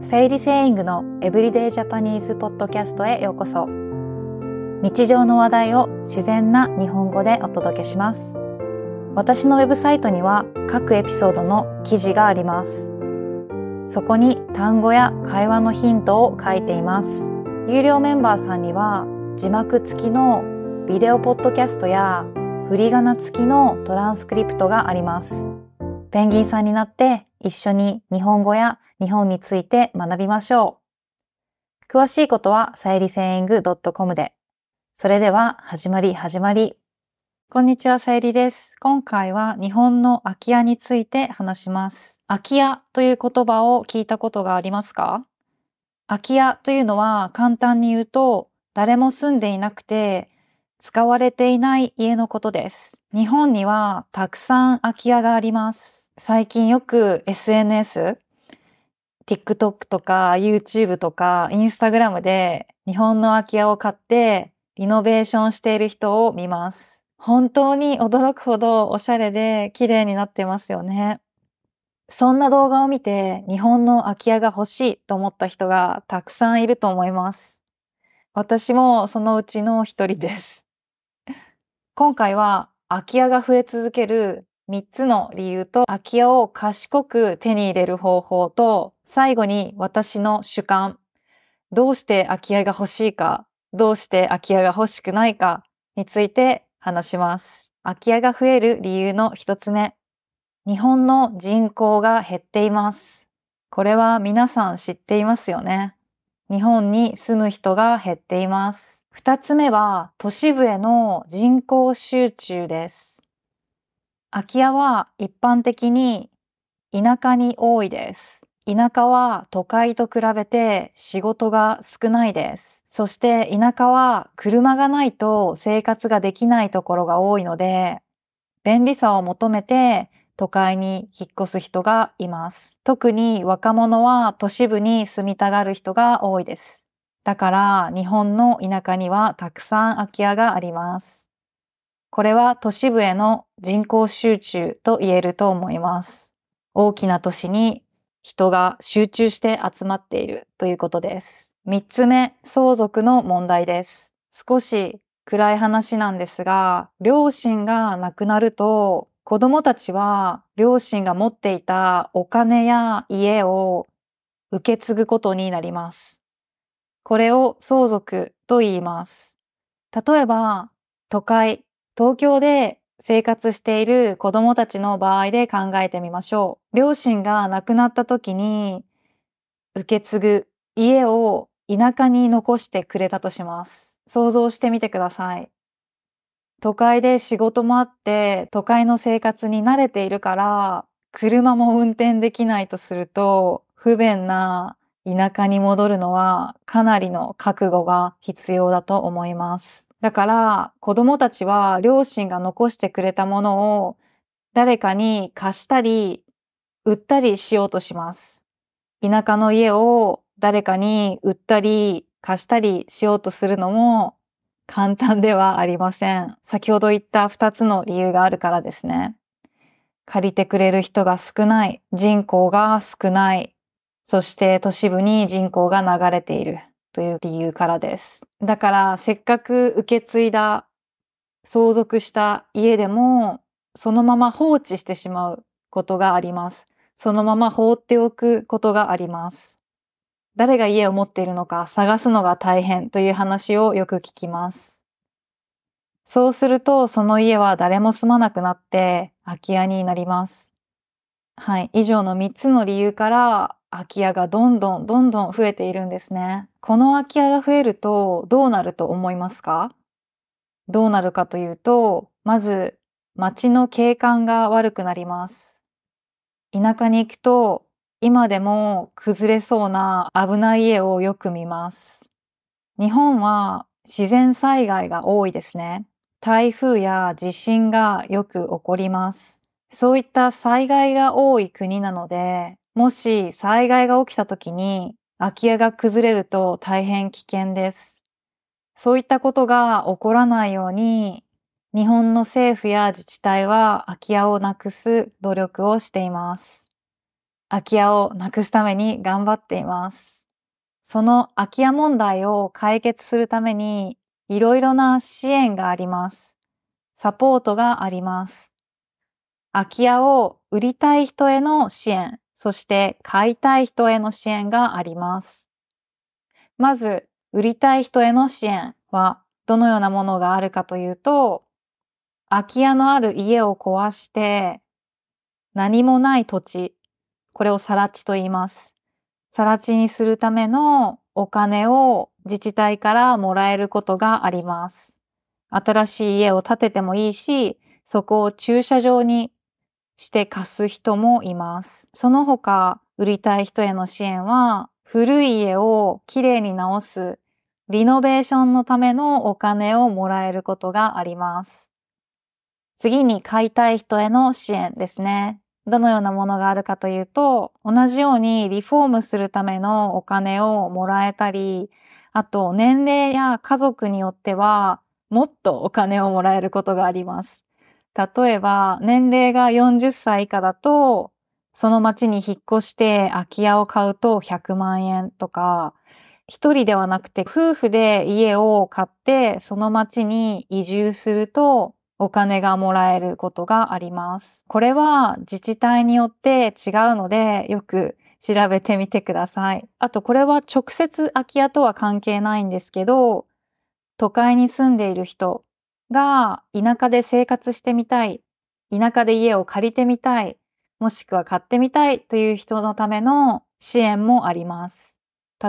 整理セイングのエブリデイジャパニーズポッドキャストへようこそ。日常の話題を自然な日本語でお届けします。私のウェブサイトには各エピソードの記事があります。そこに単語や会話のヒントを書いています。有料メンバーさんには字幕付きのビデオポッドキャストや振り仮名付きのトランスクリプトがあります。ペンギンさんになって一緒に日本語や日本について学びましょう。詳しいことはさゆりセイング .com で。それでは始まり始まり。こんにちは、さゆりです。今回は日本の空き家について話します。空き家という言葉を聞いたことがありますか？空き家というのは簡単に言うと誰も住んでいなくて使われていない家のことです。日本にはたくさん空き家があります。最近よく SNS、TikTok とか YouTube とか Instagram で日本の空き家を買ってリノベーションしている人を見ます。本当に驚くほどおしゃれで綺麗になってますよね。そんな動画を見て日本の空き家が欲しいと思った人がたくさんいると思います。私もそのうちの一人です。今回は空き家が増え続ける3つの理由と空き家を賢く手に入れる方法と最後に私の主観どうして空き家が欲しいかどうして空き家が欲しくないかについて話します。空き家が増える理由の一つ目日本の人口が減っています。これは皆さん知っていますよね。日本に住む人が減っています。二つ目は都市部への人口集中です。空き家は一般的に田舎に多いです。田舎は都会と比べて仕事が少ないです。そして田舎は車がないと生活ができないところが多いので、便利さを求めて都会に引っ越す人がいます。特に若者は都市部に住みたがる人が多いです。だから日本の田舎にはたくさん空き家があります。これは都市部への人口集中と言えると思います。大きな都市に人が集中して集まっているということです。三つ目、相続の問題です。少し暗い話なんですが、両親が亡くなると子供たちは両親が持っていたお金や家を受け継ぐことになります。これを相続と言います。例えば、都会、東京で生活している子供たちの場合で考えてみましょう。両親が亡くなった時に受け継ぐ家を田舎に残してくれたとします。想像してみてください。都会で仕事もあって都会の生活に慣れているから車も運転できないとすると不便な田舎に戻るのはかなりの覚悟が必要だと思います。だから子供たちは両親が残してくれたものを誰かに貸したり売ったりしようとします。田舎の家を誰かに売ったり貸したりしようとするのも簡単ではありません。先ほど言った2つの理由があるからですね。借りてくれる人が少ない、人口が少ない、そして都市部に人口が流れている。という理由からです。だからせっかく受け継いだ相続した家でもそのまま放置してしまうことがあります。そのまま放っておくことがあります。誰が家を持っているのか探すのが大変という話をよく聞きます。そうするとその家は誰も住まなくなって空き家になります。はい。以上の3つの理由から空き家がどんどんどんどん増えているんですね。この空き家が増えるとどうなると思いますか？どうなるかというと、まず街の景観が悪くなります。田舎に行くと今でも崩れそうな危ない家をよく見ます。日本は自然災害が多いですね。台風や地震がよく起こります。そういった災害が多い国なので、もし災害が起きた時に空き家が崩れると大変危険です。そういったことが起こらないように日本の政府や自治体は空き家をなくす努力をしています。空き家をなくすために頑張っています。その空き家問題を解決するためにいろいろな支援があります。サポートがあります。空き家を売りたい人への支援、そして買いたい人への支援があります。まず、売りたい人への支援はどのようなものがあるかというと、空き家のある家を壊して何もない土地、これを更地と言います。更地にするためのお金を自治体からもらえることがあります。新しい家を建ててもいいし、そこを駐車場にして貸す人もいます。その他、売りたい人への支援は、古い家をきれいに直す、リノベーションのためのお金をもらえることがあります。次に買いたい人への支援ですね。どのようなものがあるかというと、同じようにリフォームするためのお金をもらえたり、あと年齢や家族によってはもっとお金をもらえることがあります。例えば年齢が40歳以下だと、その町に引っ越して空き家を買うと100万円とか、一人ではなくて夫婦で家を買ってその町に移住するとお金がもらえることがあります。これは自治体によって違うのでよく調べてみてください。あとこれは直接空き家とは関係ないんですけど、都会に住んでいる人が田舎で生活してみたい、田舎で家を借りてみたい、もしくは買ってみたいという人のための支援もあります。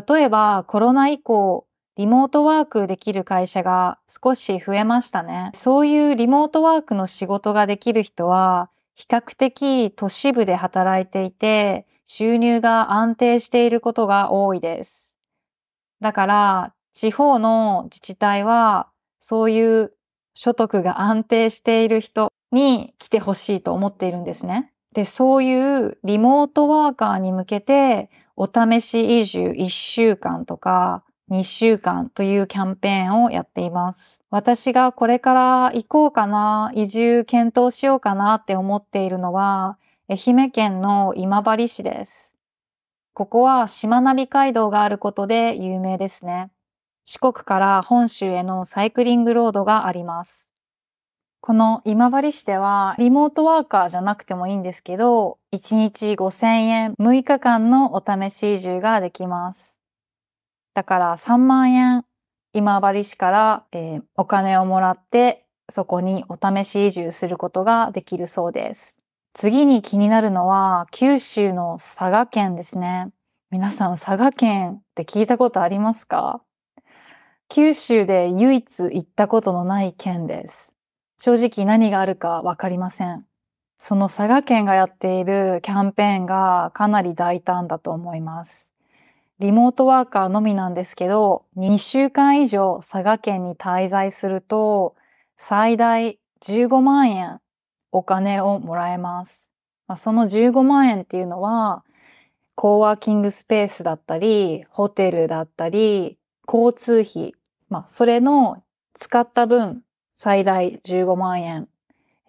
例えばコロナ以降、リモートワークできる会社が少し増えましたね。そういうリモートワークの仕事ができる人は、比較的都市部で働いていて、収入が安定していることが多いです。だから、地方の自治体は、そういう所得が安定している人に来てほしいと思っているんですね。で、そういうリモートワーカーに向けて、お試し移住1週間とか、2週間というキャンペーンをやっています。私がこれから行こうかな、移住検討しようかなって思っているのは、愛媛県の今治市です。ここはしまなみ海道があることで有名ですね。四国から本州へのサイクリングロードがあります。この今治市ではリモートワーカーじゃなくてもいいんですけど、1日5000円6日間のお試し移住ができます。だから3万円今治市から、えー、お金をもらってそこにお試し移住することができるそうです。次に気になるのは九州の佐賀県ですね。皆さん佐賀県って聞いたことありますか？九州で唯一行ったことのない県です。正直何があるかわかりません。その佐賀県がやっているキャンペーンがかなり大胆だと思います。リモートワーカーのみなんですけど、2週間以上佐賀県に滞在すると、最大15万円お金をもらえます。まあ、その15万円っていうのは、コーワーキングスペースだったり、ホテルだったり、交通費、まあ、それの使った分、最大15万円、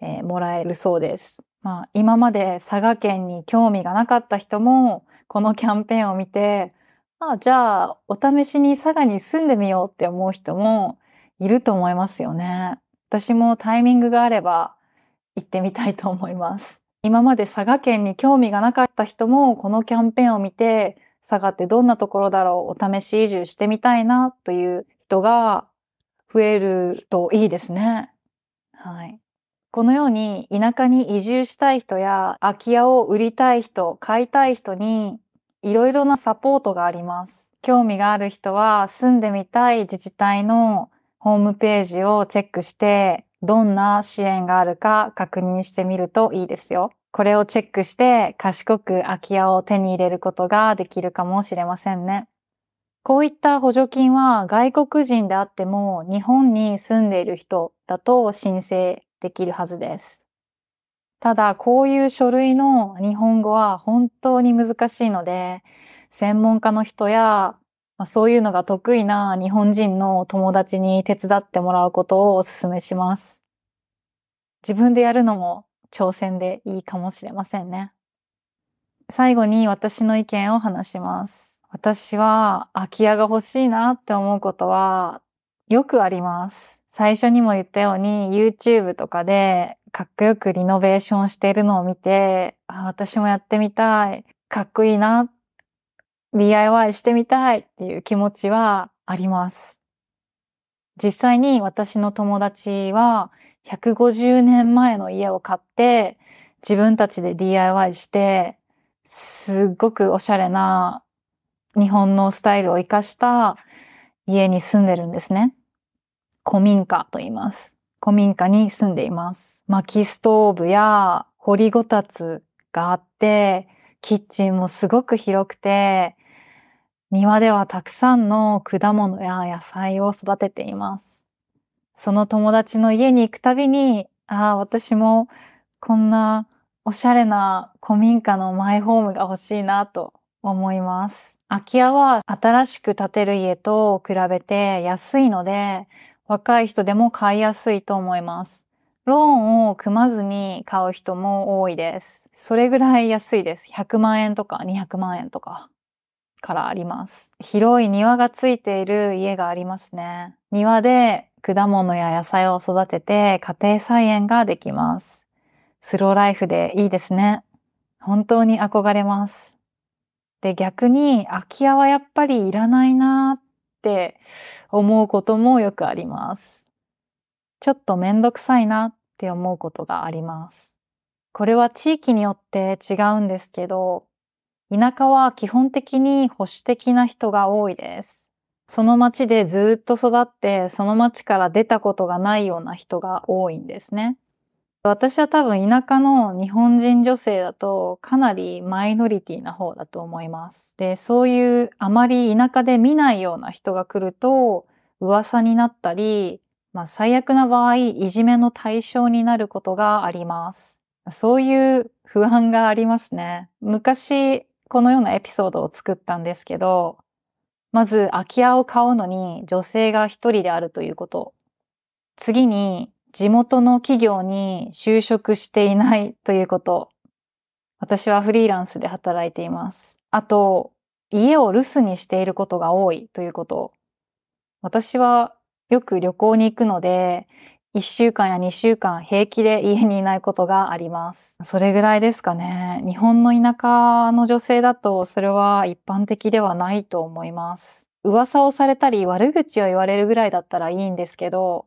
えー、もらえるそうです。まあ、今まで佐賀県に興味がなかった人も、このキャンペーンを見て、あじゃあ、お試しに佐賀に住んでみようって思う人もいると思いますよね。私もタイミングがあれば行ってみたいと思います。今まで佐賀県に興味がなかった人もこのキャンペーンを見て佐賀ってどんなところだろうお試し移住してみたいなという人が増えるといいですね。はい。このように田舎に移住したい人や空き家を売りたい人、買いたい人にいろいろなサポートがあります。興味がある人は住んでみたい自治体のホームページをチェックしてどんな支援があるか確認してみるといいですよ。これをチェックして賢く空き家を手に入れることができるかもしれませんね。こういった補助金は外国人であっても日本に住んでいる人だと申請できるはずです。ただ、こういう書類の日本語は本当に難しいので、専門家の人や、そういうのが得意な日本人の友達に手伝ってもらうことをお勧めします。自分でやるのも挑戦でいいかもしれませんね。最後に私の意見を話します。私は空き家が欲しいなって思うことはよくあります。最初にも言ったように YouTube とかでかっこよくリノベーションしているのを見て、あ私もやってみたい。かっこいいな。DIY してみたいっていう気持ちはあります。実際に私の友達は150年前の家を買って自分たちで DIY してすっごくおしゃれな日本のスタイルを活かした家に住んでるんですね。古民家と言います。古民家に住んでいます。薪ストーブや掘りごたつがあって、キッチンもすごく広くて、庭ではたくさんの果物や野菜を育てています。その友達の家に行くたびに、ああ、私もこんなおしゃれな古民家のマイホームが欲しいなと思います。空き家は新しく建てる家と比べて安いので、若い人でも買いやすいと思います。ローンを組まずに買う人も多いです。それぐらい安いです。100万円とか200万円とかからあります。広い庭がついている家がありますね。庭で果物や野菜を育てて家庭菜園ができます。スローライフでいいですね。本当に憧れます。で、逆に空き家はやっぱりいらないなって思うこともよくあります。ちょっとめんどくさいなって思うことがあります。これは地域によって違うんですけど、田舎は基本的に保守的な人が多いです。その町でずっと育って、その町から出たことがないような人が多いんですね。私は多分田舎の日本人女性だとかなりマイノリティな方だと思います。で、そういうあまり田舎で見ないような人が来ると噂になったり、まあ最悪な場合いじめの対象になることがあります。そういう不安がありますね。昔このようなエピソードを作ったんですけど、まず空き家を買うのに女性が一人であるということ。次に地元の企業に就職していないということ。私はフリーランスで働いています。あと、家を留守にしていることが多いということ。私はよく旅行に行くので、1週間や2週間平気で家にいないことがあります。それぐらいですかね。日本の田舎の女性だとそれは一般的ではないと思います。噂をされたり悪口を言われるぐらいだったらいいんですけど、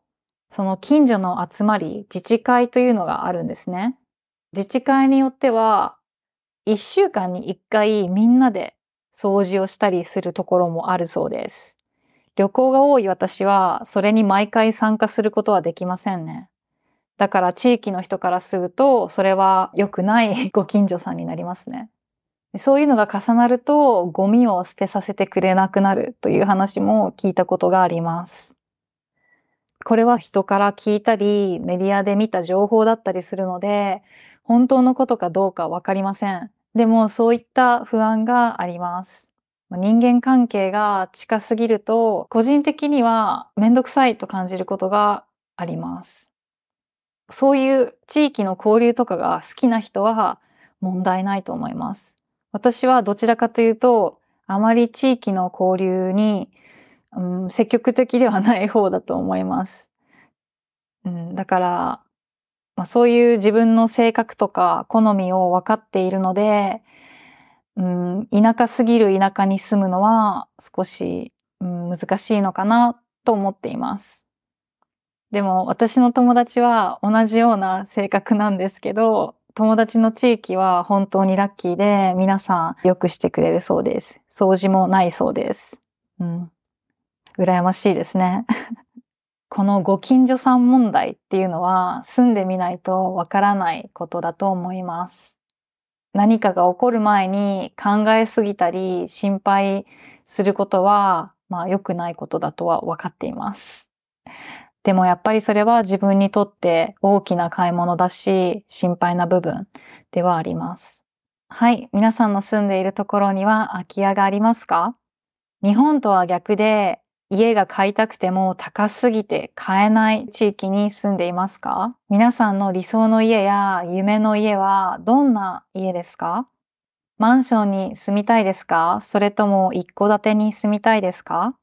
その近所の集まり、自治会というのがあるんですね。自治会によっては、一週間に一回みんなで掃除をしたりするところもあるそうです。旅行が多い私は、それに毎回参加することはできませんね。だから地域の人からすると、それは良くないご近所さんになりますね。そういうのが重なると、ゴミを捨てさせてくれなくなるという話も聞いたことがあります。これは人から聞いたり、メディアで見た情報だったりするので、本当のことかどうかわかりません。でもそういった不安があります。人間関係が近すぎると、個人的にはめんどくさいと感じることがあります。そういう地域の交流とかが好きな人は問題ないと思います。私はどちらかというと、あまり地域の交流にうん、積極的ではない方だと思います。うん、だから、まあ、そういう自分の性格とか好みを分かっているので、うん、田舎すぎる田舎に住むのは少し、うん、難しいのかなと思っています。でも私の友達は同じような性格なんですけど、友達の地域は本当にラッキーで皆さんよくしてくれるそうです。掃除もないそうです。うん。羨ましいですね。このご近所さん問題っていうのは住んでみないとわからないことだと思います。何かが起こる前に考えすぎたり心配することは、まあ良くないことだとは分かっています。でもやっぱりそれは自分にとって大きな買い物だし心配な部分ではあります。はい。皆さんの住んでいるところには空き家がありますか？日本とは逆で家が買いたくても高すぎて買えない地域に住んでいますか？皆さんの理想の家や夢の家はどんな家ですか？マンションに住みたいですか？それとも一戸建てに住みたいですか？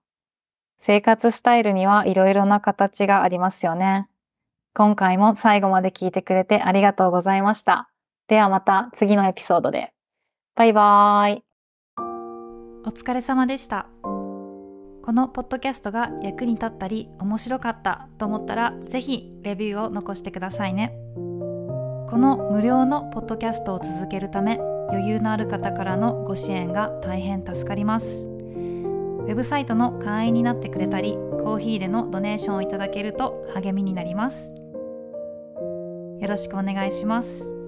生活スタイルにはいろいろな形がありますよね。今回も最後まで聞いてくれてありがとうございました。ではまた次のエピソードで。バイバーイ。お疲れ様でした。このポッドキャストが役に立ったり面白かったと思ったらぜひレビューを残してくださいね。この無料のポッドキャストを続けるため余裕のある方からのご支援が大変助かります。ウェブサイトの会員になってくれたり、コーヒーでのドネーションをいただけると励みになります。よろしくお願いします。